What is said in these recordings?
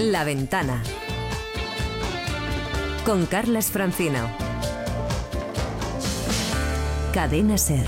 La Ventana. Con Carlas Francino. Cadena Ser.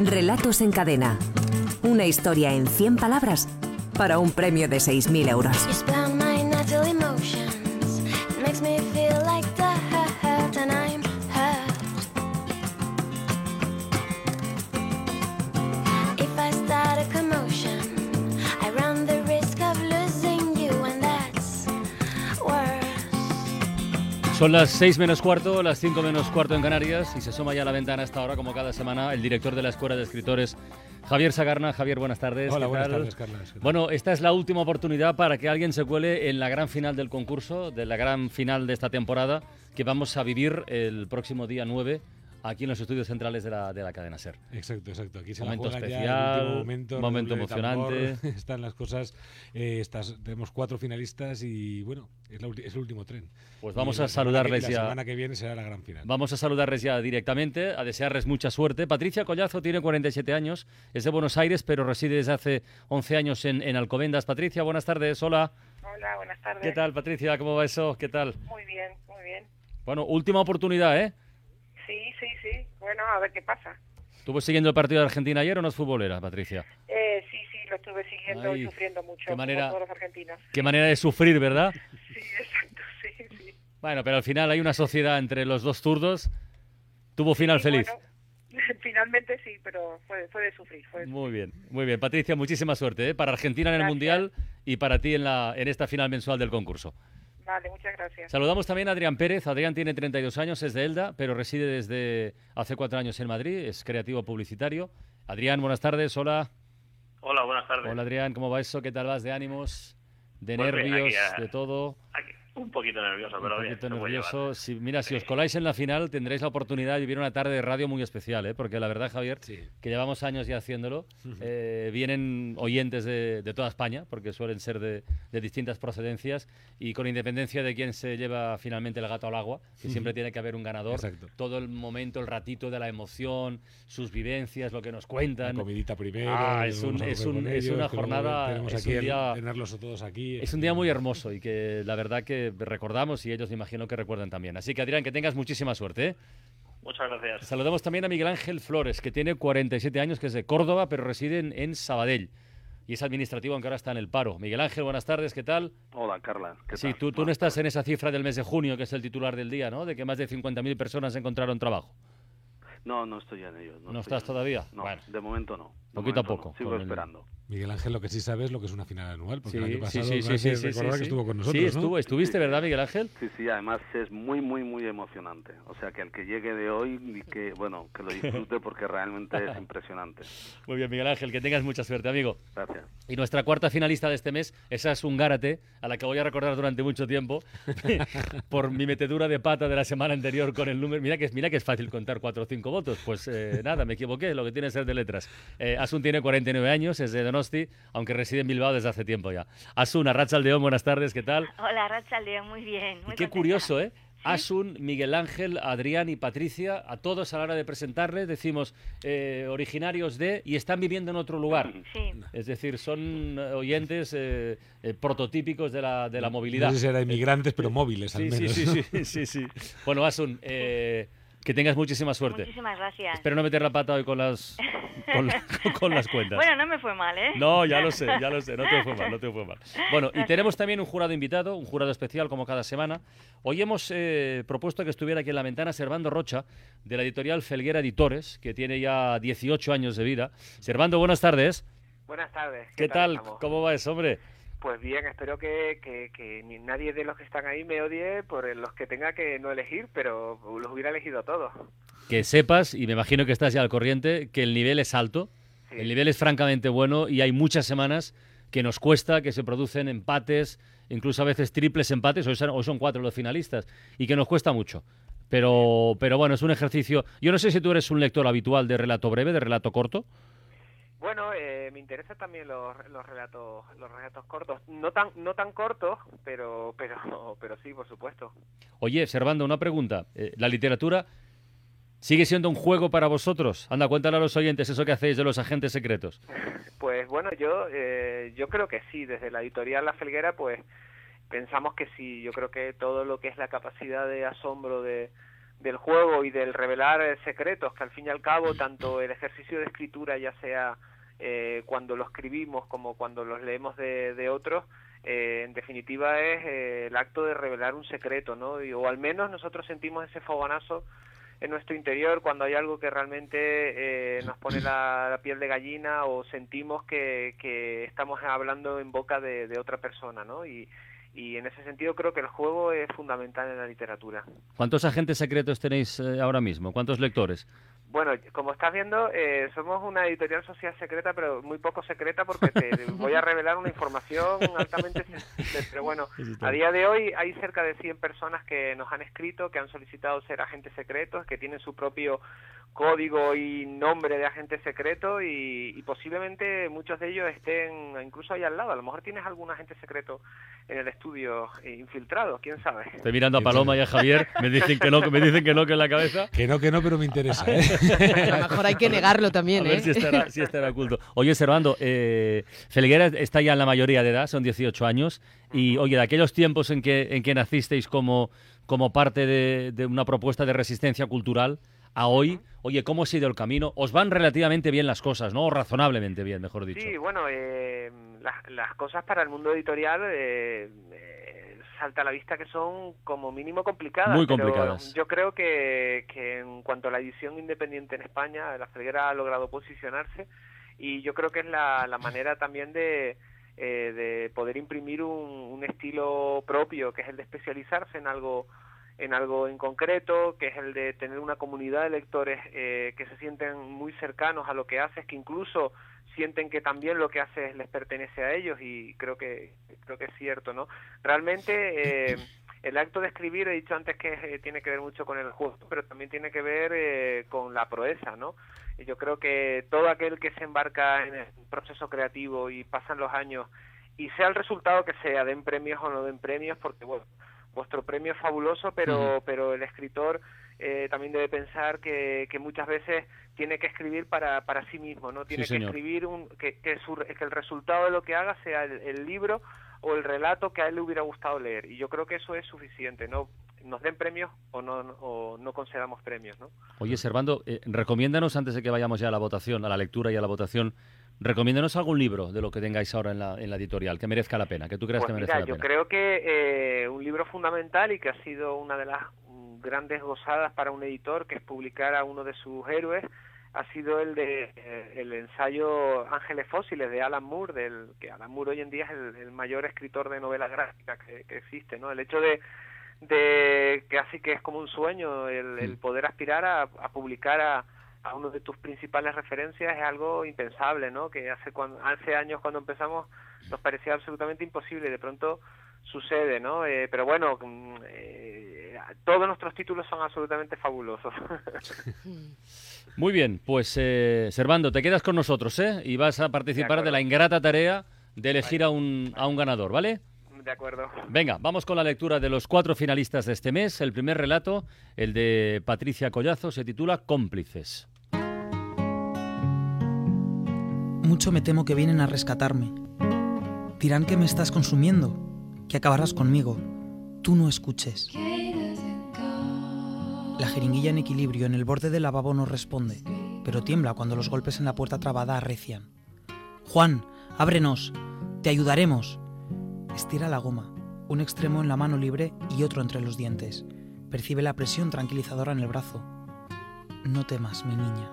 Relatos en cadena. Una historia en 100 palabras para un premio de 6.000 euros. Son las 6 menos cuarto, las 5 menos cuarto en Canarias y se suma ya a la ventana a esta hora, como cada semana, el director de la Escuela de Escritores, Javier Sagarna. Javier, buenas tardes. Hola, buenas tardes, Carlos. Bueno, esta es la última oportunidad para que alguien se cuele en la gran final del concurso, de la gran final de esta temporada, que vamos a vivir el próximo día 9 aquí en los estudios centrales de la, de la cadena SER. Exacto, exacto. Aquí se momento la juega especial, ya el último momento, momento emocionante. tambor, están las cosas, eh, estas, tenemos cuatro finalistas y bueno, es, la ulti- es el último tren. Pues vamos Y a la saludarles La ya. semana que viene será la gran final. Vamos a saludarles ya directamente, a desearles mucha suerte. Patricia Collazo tiene 47 años, es de Buenos Aires, pero reside desde hace 11 años en, en Alcobendas. Patricia, buenas tardes. Hola. Hola, buenas tardes. ¿Qué tal, Patricia? ¿Cómo va eso? ¿Qué tal? Muy bien, muy bien. Bueno, última oportunidad, ¿eh? Sí, sí. Bueno, a ver qué pasa. ¿Estuvo siguiendo el partido de Argentina ayer o no es futbolera, Patricia? Eh, sí, sí, lo estuve siguiendo Ay, y sufriendo mucho, qué como manera- todos los argentinos. Qué manera de sufrir, ¿verdad? Sí, exacto, sí, sí. Bueno, pero al final hay una sociedad entre los dos zurdos. Tuvo final Sí, feliz. bueno, finalmente sí, pero fue, fue de sufrir. Fue de Muy bien, muy bien. Patricia, muchísima suerte ¿eh? para Argentina en el Gracias. Mundial y para ti en, la, en esta final mensual del concurso. Vale, muchas gracias. Saludamos también a Adrián Pérez. Adrián tiene 32 años, es de Elda, pero reside desde hace cuatro años en Madrid, es creativo publicitario. Adrián, buenas tardes, hola. Hola, buenas tardes. Hola Adrián, ¿cómo va eso? ¿Qué tal vas de ánimos, de Pues bien, nervios, aquí, de todo? Aquí, un poquito nervioso, pero Un bien. poquito puede nervioso. Si, mira, si os coláis en la final tendréis la oportunidad de vivir una tarde de radio muy especial, ¿eh? porque la verdad, Javier, Sí. que llevamos años ya haciéndolo, eh, vienen oyentes de, de toda España, porque suelen ser de, de distintas procedencias, y con independencia de quién se lleva finalmente el gato al agua, que siempre tiene que haber un ganador, Exacto. todo el momento, el ratito de la emoción, sus vivencias, lo que nos La cuentan. comidita primero. Ah, es un- a es un- con es ellos, una jornada, Tenemos es aquí un día- tenerlos todos aquí. Es un día muy hermoso y que la verdad que recordamos y ellos me imagino que recuerdan también. Así que Adrián, que tengas muchísima suerte. ¿eh? Muchas gracias. Saludamos también a Miguel Ángel Flores, que tiene 47 años, que es de Córdoba, pero reside en, en Sabadell. Y es administrativo, aunque ahora está en el paro. Miguel Ángel, buenas tardes, ¿qué tal? Hola, Carla. ¿qué Sí, tal? tú, tú no estás en esa cifra del mes de junio, que es el titular del día, ¿no? De que más de 50.000 personas encontraron trabajo. No, no estoy en ello. ¿No estás en- todavía? No, Bueno. de momento no. Poquito a poco, no. Sigo con el- esperando. Miguel Ángel, lo que sí sabes lo que es una final anual, porque Sí, el año pasado sí, sí, sí, sí, sí, recordar que estuvo con nosotros, Sí, ¿no? estuvo, estuviste, ¿verdad, Miguel Ángel? Sí, sí, además es muy, muy, muy emocionante. O sea, que el que llegue de hoy, y que, bueno, que lo disfrute porque realmente es impresionante. Muy bien, Miguel Ángel, que tengas mucha suerte, amigo. Gracias. Y nuestra cuarta finalista de este mes, esa es Ungárate, a la que voy a recordar durante mucho tiempo por mi metedura de pata de la semana anterior con el número. Mira que, es- mira que es fácil contar cuatro o cinco votos. Pues eh, nada, me equivoqué, lo que tiene que ser de letras. Eh, Asun tiene 49 años, es de Donosti, aunque reside en Bilbao desde hace tiempo ya. Asun, Arrachaldeón, buenas tardes, ¿qué tal? Hola, Racha León, muy bien. Y qué contenta. curioso, ¿eh? Asun, Miguel Ángel, Adrián y Patricia, a todos a la hora de presentarles decimos eh, originarios de y están viviendo en otro lugar. Sí, Es decir, son oyentes eh, eh, prototípicos de la, de la movilidad. No sé si era inmigrantes, pero móviles al Sí, sí, menos. sí, ¿no? sí, sí, sí. Bueno, Asun, eh, que tengas muchísima suerte. muchísimas gracias. Espero no meter la pata hoy con las, con, la- con las cuentas. Bueno, no me fue mal, ¿eh? No, ya lo sé, ya lo sé, no te fue mal, no te fue mal. Bueno, y tenemos también un jurado invitado, un jurado especial como cada semana. Hoy hemos eh, propuesto que estuviera aquí en la ventana Servando Rocha, de la editorial Felguera Editores, que tiene ya 18 años de vida. Servando, buenas tardes. Buenas tardes. ¿Qué tal? estamos? ¿Cómo va eso, hombre? Pues bien, espero que, que, que ni nadie de los que están ahí me odie por los que tenga que no elegir, pero los hubiera elegido a todos. Que sepas, y me imagino que estás ya al corriente, que el nivel es alto, Sí. el nivel es francamente bueno y hay muchas semanas que nos cuesta que se producen empates, incluso a veces triples empates, hoy son, hoy son cuatro los finalistas, y que nos cuesta mucho. Pero, pero bueno, es un ejercicio. Yo no sé si tú eres un lector habitual de relato breve, de relato corto. Bueno, eh, me interesan también los, los relatos los relatos cortos, no tan no tan cortos, pero pero pero sí, por supuesto. Oye, Servando, una pregunta. Eh, la literatura ¿Sigue siendo un juego para vosotros? Anda, cuéntale a los oyentes eso que hacéis de los agentes secretos. Pues bueno, yo, eh, yo creo que sí. Desde la editorial La Felguera, pues pensamos que sí. Yo creo que todo lo que es la capacidad de asombro de, del juego y del revelar eh, secretos, que al fin y al cabo tanto el ejercicio de escritura, ya sea eh, cuando lo escribimos como cuando los leemos de, de otros, eh, en definitiva es eh, el acto de revelar un secreto, ¿no? Y- o al menos nosotros sentimos ese fogonazo en nuestro interior cuando hay algo que realmente eh, nos pone la, piel de gallina o sentimos que, que estamos hablando en boca de, de otra persona, ¿no? Y, y en ese sentido creo que el juego es fundamental en la literatura. ¿Cuántos agentes secretos tenéis eh, ahora mismo? ¿Cuántos lectores? Bueno, como estás viendo, eh, somos una editorial social secreta, pero muy poco secreta porque te voy a revelar una información altamente sensible. Pero bueno, a día de hoy hay cerca de 100 personas que nos han escrito, que han solicitado ser agentes secretos, que tienen su propio código y nombre de agente secreto y, y posiblemente muchos de ellos estén incluso ahí al lado. A lo mejor tienes algún agente secreto en el estudio infiltrado, quién sabe. Estoy mirando a Paloma y a Javier, me dicen que no, me dicen que no, que en la cabeza. Que no, que no, pero me interesa. ¿eh? A lo mejor hay que negarlo también, A ver ¿eh? si estará, si estará oculto. Oye, Servando, eh, Felguera está ya en la mayoría de edad, son 18 años, y oye, de aquellos tiempos en que, en que nacisteis como, como parte de, de una propuesta de resistencia cultural, a hoy, oye, ¿cómo ha sido el camino? Os van relativamente bien las cosas, ¿no? O razonablemente bien, mejor dicho. Sí, bueno, eh, las, las cosas para el mundo editorial eh, eh, salta a la vista que son como mínimo complicadas. Muy pero complicadas. Yo creo que, que en cuanto a la edición independiente en España, la Felguera ha logrado posicionarse y yo creo que es la, la manera también de, eh, de poder imprimir un, un estilo propio, que es el de especializarse en algo en algo en concreto, que es el de tener una comunidad de lectores eh, que se sienten muy cercanos a lo que haces, que incluso sienten que también lo que haces les pertenece a ellos y creo que creo que es cierto, ¿no? Realmente eh, el acto de escribir he dicho antes que eh, tiene que ver mucho con el juego, pero también tiene que ver eh, con la proeza, ¿no? Y yo creo que todo aquel que se embarca en el proceso creativo y pasan los años y sea el resultado que sea, den premios o no den premios, porque bueno, vuestro premio es fabuloso, pero, pero el escritor eh, también debe pensar que, que muchas veces tiene que escribir para, para sí mismo, ¿no? Tiene que escribir un, que, que, su- que el resultado de lo que haga sea el, el libro o el relato que a él le hubiera gustado leer. Y yo creo que eso es suficiente, ¿no? Nos den premios o no, o no concedamos premios, ¿no? Oye, Servando, eh, recomiéndanos antes de que vayamos ya a la votación, a la lectura y a la votación, recomiéndanos algún libro de lo que tengáis ahora en la, en la editorial que merezca la pena, que tú creas Pues que merezca la yo pena. creo que eh, un libro fundamental y que ha sido una de las grandes gozadas para un editor, que es publicar a uno de sus héroes, ha sido el de eh, el ensayo Ángeles Fósiles de Alan Moore, del que Alan Moore hoy en día es el, el mayor escritor de novela gráfica que, que existe, ¿no? El hecho de de que así que es como un sueño el, el poder aspirar a, a publicar a, a uno de tus principales referencias es algo impensable, ¿no? Que hace cuando, hace años cuando empezamos nos parecía absolutamente imposible y de pronto sucede, ¿no? Eh, pero bueno, mm, eh, todos nuestros títulos son absolutamente fabulosos. Muy bien, pues eh, Servando, te quedas con nosotros, ¿eh? Y vas a participar de, la ingrata tarea de elegir a un, a un ganador, ¿vale? De acuerdo. Venga, vamos con la lectura de los cuatro finalistas de este mes. El primer relato, el de Patricia Collazo, se titula Cómplices. Mucho me temo que vienen a rescatarme. Dirán que me estás consumiendo, que acabarás conmigo. Tú no escuches. La jeringuilla en equilibrio en el borde del lavabo no responde, pero tiembla cuando los golpes en la puerta trabada arrecian. Juan, ábrenos. Te ayudaremos. Estira la goma, un extremo en la mano libre y otro entre los dientes. Percibe la presión tranquilizadora en el brazo. No temas, mi niña.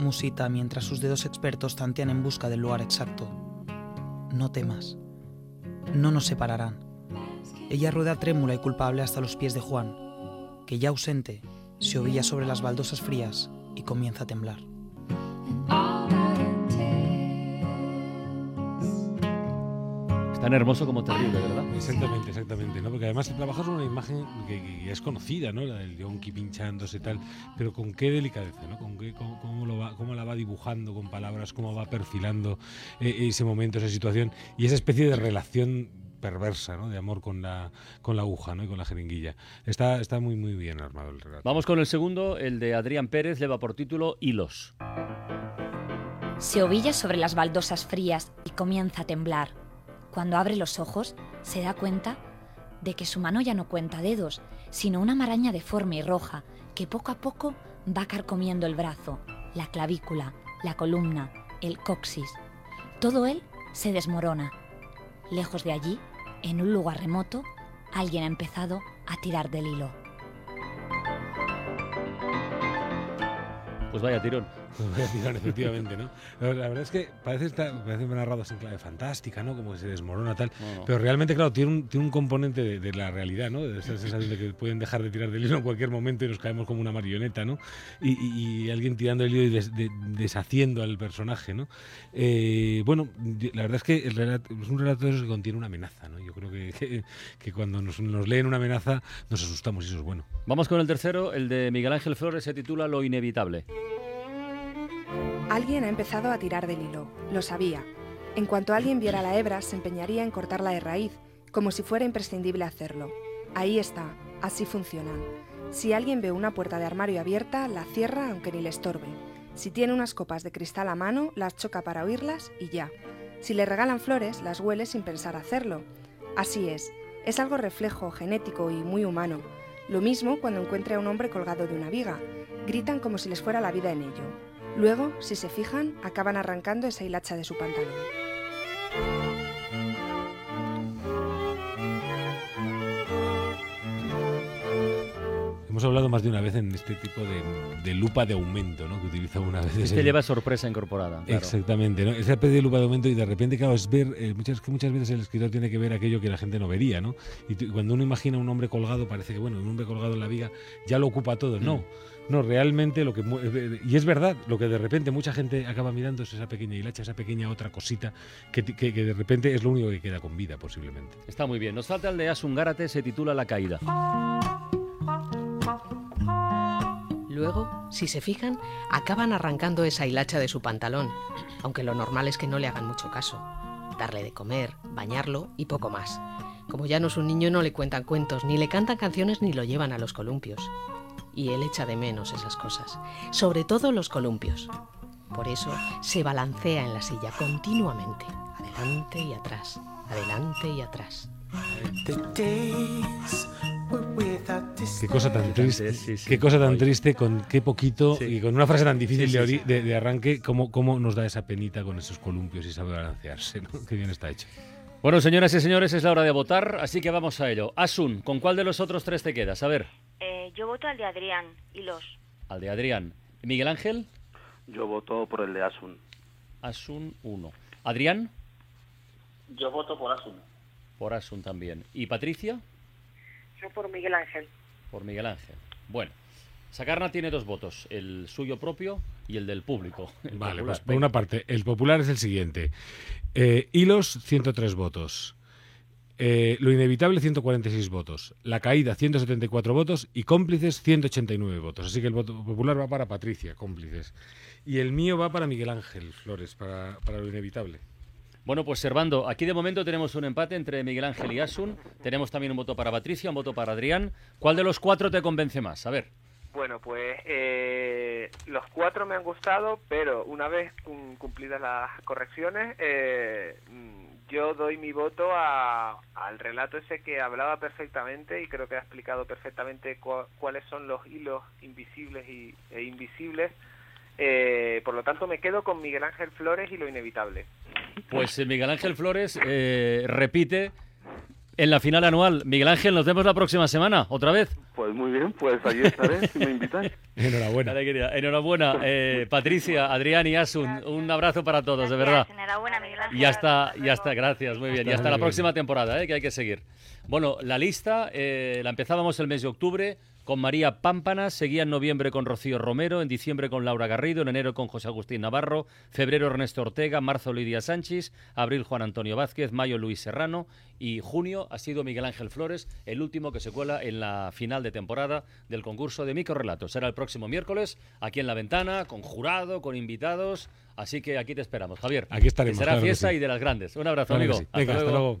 Musita mientras sus dedos expertos tantean en busca del lugar exacto. No temas. No nos separarán. Ella rueda trémula y culpable hasta los pies de Juan, que ya ausente se ovilla sobre las baldosas frías y comienza a temblar. Tan hermoso como terrible, ¿verdad? Exactamente, exactamente, ¿no? Porque además trabajas una imagen que, que es conocida, ¿no? La del yonki pinchándose y tal, pero con qué delicadeza, ¿no? Con qué, cómo, cómo lo va, cómo la va dibujando con palabras, cómo va perfilando eh, ese momento, esa situación y esa especie de relación perversa, ¿no? De amor con la, con la aguja, ¿no? Y con la jeringuilla. Está, está muy, muy bien armado el relato. Vamos con el segundo, el de Adrián Pérez, lleva por título Hilos. Se ovilla sobre las baldosas frías y comienza a temblar. Cuando abre los ojos, se da cuenta de que su mano ya no cuenta dedos, sino una maraña deforme y roja que poco a poco va carcomiendo el brazo, la clavícula, la columna, el coxis. Todo él se desmorona. Lejos de allí, en un lugar remoto, alguien ha empezado a tirar del hilo. Pues vaya tirón. Tirar, efectivamente, ¿no? La, verdad es que parece, estar, parece narrado en clave fantástica, ¿no? Como que se desmorona tal. No, no. Pero realmente, claro, tiene un, tiene un componente de, de la realidad, ¿no? De esa sensación de que pueden dejar de tirar del hilo en cualquier momento y nos caemos como una marioneta, ¿no? Y, y- y alguien tirando el hilo y des- de- deshaciendo al personaje, ¿no? Eh, bueno, la verdad es que el relato, es un relato de esos que contiene una amenaza, ¿no? Yo creo que, que, que cuando nos, nos leen una amenaza nos asustamos y eso es bueno. Vamos con el tercero, el de Miguel Ángel Flores, se titula Lo inevitable. Alguien ha empezado a tirar del hilo, lo sabía. En cuanto alguien viera la hebra, se empeñaría en cortarla de raíz, como si fuera imprescindible hacerlo. Ahí está, así funcionan. Si alguien ve una puerta de armario abierta, la cierra aunque ni le estorbe. Si tiene unas copas de cristal a mano, las choca para oírlas y ya. Si le regalan flores, las huele sin pensar hacerlo. Así es, es algo reflejo, genético y muy humano. Lo mismo cuando encuentre a un hombre colgado de una viga. Gritan como si les fuera la vida en ello. Luego, si se fijan, acaban arrancando esa hilacha de su pantalón. Hemos hablado más de una vez en este tipo de, de lupa de aumento, ¿no? Que utiliza una vez. Este lleva sorpresa incorporada. claro. Exactamente, ¿no? Esa especie de lupa de aumento y de repente, claro, es ver, eh, muchas, que muchas veces el escritor tiene que ver aquello que la gente no vería, ¿no? Y cuando uno imagina un hombre colgado, parece que, bueno, un hombre colgado en la viga ya lo ocupa todo. No, no, realmente lo que... mu- eh, Y es verdad, lo que de repente mucha gente acaba mirando es esa pequeña hilacha, esa pequeña otra cosita que, que- que de repente es lo único que queda con vida, posiblemente. Está muy bien. Nos falta el de Asun Gárate, se titula La caída. Luego, si se fijan, acaban arrancando esa hilacha de su pantalón, aunque lo normal es que no le hagan mucho caso. Darle de comer, bañarlo y poco más. Como ya no es un niño, no le cuentan cuentos, ni le cantan canciones, ni lo llevan a los columpios. Y él echa de menos esas cosas, sobre todo los columpios. Por eso se balancea en la silla continuamente, adelante y atrás, adelante y atrás. Qué cosa tan triste, sí, sí. qué cosa tan Ay. triste con qué poquito Sí. y con una frase tan difícil Sí, sí, de, de- de arranque, cómo, cómo nos da esa penita con esos columpios y sabe balancearse, ¿no? Qué bien está hecho. Bueno, señoras y señores, es la hora de votar, así que vamos a ello. Asun, ¿con cuál de los otros tres te quedas? A ver, Eh, yo voto al de Adrián y los. al de Adrián. ¿Miguel Ángel? Yo voto por el de Asun. Asun 1. ¿Adrián? Yo voto por Asun. Por Asun también. ¿Y Patricia? Yo por Miguel Ángel. Por Miguel Ángel. Bueno, Sacarna tiene dos votos, el suyo propio y el del público. el Vale, popular. pues por una parte, el popular es el siguiente. Eh, hilos, 103 votos. Eh, lo inevitable, 146 votos. La caída, 174 votos. Y cómplices, 189 votos. Así que el voto popular va para Patricia, cómplices. Y el mío va para Miguel Ángel Flores, para, para lo inevitable. Bueno, pues Servando, aquí de momento tenemos un empate entre Miguel Ángel y Asun. Tenemos también un voto para Patricia, un voto para Adrián. ¿Cuál de los cuatro te convence más? A ver. Bueno, pues eh, los cuatro me han gustado, pero una vez cum- cumplidas las correcciones, eh, mm, yo doy mi voto a- al relato ese que hablaba perfectamente y creo que ha explicado perfectamente cuáles son los hilos invisibles y, e invisibles. Eh, por lo tanto, me quedo con Miguel Ángel Flores y lo inevitable. Pues eh, Miguel Ángel Flores eh, repite en la final anual. Miguel Ángel, nos vemos la próxima semana, otra vez. Pues muy bien, pues allí estaré si me invitáis. Enhorabuena. Alegría. Enhorabuena, eh, Patricia, Adrián y Asun. Un abrazo para todos, de verdad. Enhorabuena, Miguel Ángel. Y hasta, y hasta, gracias, muy bien. Y Hasta la próxima temporada, ¿eh? que hay que seguir. Bueno, la lista eh, la empezábamos el mes de octubre con María Pámpana, seguía en noviembre con Rocío Romero, en diciembre con Laura Garrido, en enero con José Agustín Navarro, febrero Ernesto Ortega, marzo Lidia Sánchez, abril Juan Antonio Vázquez, mayo Luis Serrano y junio ha sido Miguel Ángel Flores, el último que se cuela en la final de temporada del concurso de microrelatos. Será el próximo miércoles, aquí en La Ventana, con jurado, con invitados, así que aquí te esperamos, Javier. Aquí estaremos, Que será claro que fiesta sí. y de las grandes. Un abrazo, Claro amigo. sí. Venga, hasta luego.